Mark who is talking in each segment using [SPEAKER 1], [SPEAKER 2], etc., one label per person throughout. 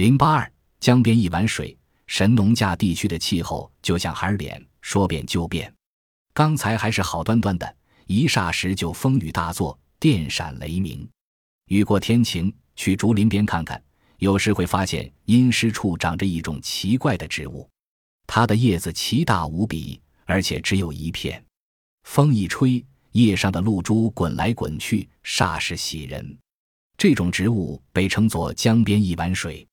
[SPEAKER 1] 零八二江边一碗水，神农架地区的气候就像孩儿脸，说变就变。刚才还是好端端的，一霎时就风雨大作，电闪雷鸣。雨过天晴，去竹林边看看，有时会发现阴湿处长着一种奇怪的植物，它的叶子奇大无比，而且只有一片。风一吹，叶上的露珠滚来滚去，煞是喜人。这种植物被称作江边一碗水。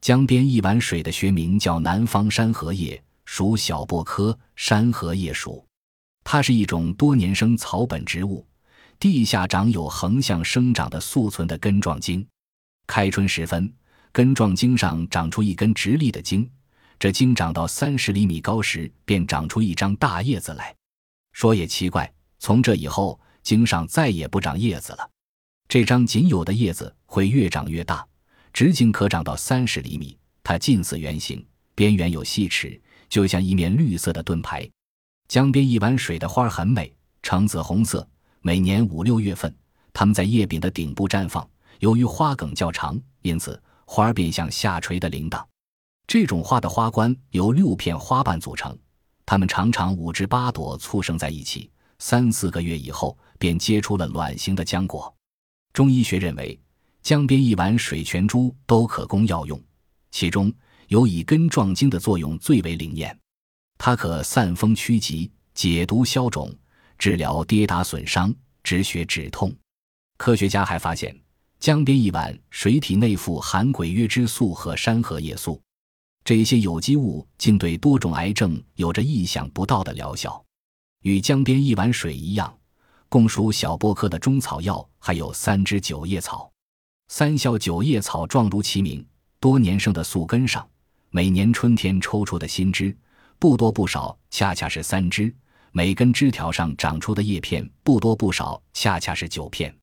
[SPEAKER 1] 江边一碗水的学名叫南方山荷叶，属小檗科山荷叶属。它是一种多年生草本植物，地下长有横向生长的宿存的根状茎。开春时分，根状茎上长出一根直立的茎，这茎长到三十厘米高时，便长出一张大叶子来。说也奇怪，从这以后，茎上再也不长叶子了。这张仅有的叶子会越长越大，直径可长到三十厘米。它近似圆形，边缘有细齿，就像一面绿色的盾牌。江边一碗水的花很美，橙紫红色。每年五六月份，它们在叶柄的顶部绽放。由于花梗较长，因此花便像下垂的铃铛。这种花的花冠由六片花瓣组成。它们常常五至八朵簇生在一起，三四个月以后便结出了卵形的浆果。中医学认为，江边一碗水全株都可供药用，其中有以根状茎的作用最为灵验，它可散风驱疾、解毒消肿、治疗跌打损伤、止血止痛。科学家还发现，江边一碗水体内富含鬼约之素和山荷叶素。这些有机物竟对多种癌症有着意想不到的疗效。与江边一碗水一样，共属小檗科的中草药还有三枝九叶草。三笑九叶草状如其名，多年生的宿根上，每年春天抽出的新枝不多不少，恰恰是三枝；每根枝条上长出的叶片不多不少，恰恰是九片。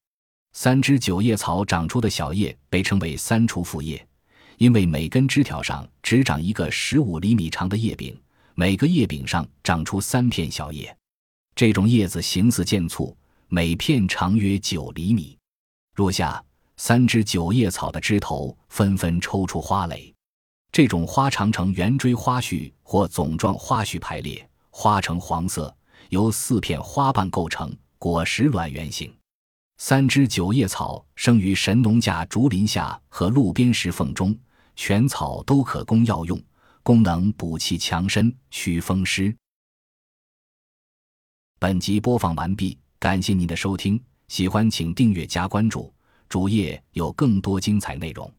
[SPEAKER 1] 三枝九叶草长出的小叶被称为三雏复叶。因为每根枝条上只长一个十五厘米长的叶柄，每个叶柄上长出三片小叶。这种叶子形似剑簇，每片长约九厘米。若下三枝九叶草的枝头纷纷抽出花蕾，这种花常呈圆锥花序或总状花序排列，花呈黄色，由四片花瓣构成，果实卵圆形。三枝九叶草生于神农架竹林下和路边石缝中，全草都可供药用，功能补气强身、祛风湿。本集播放完毕，感谢您的收听，喜欢请订阅加关注，主页有更多精彩内容。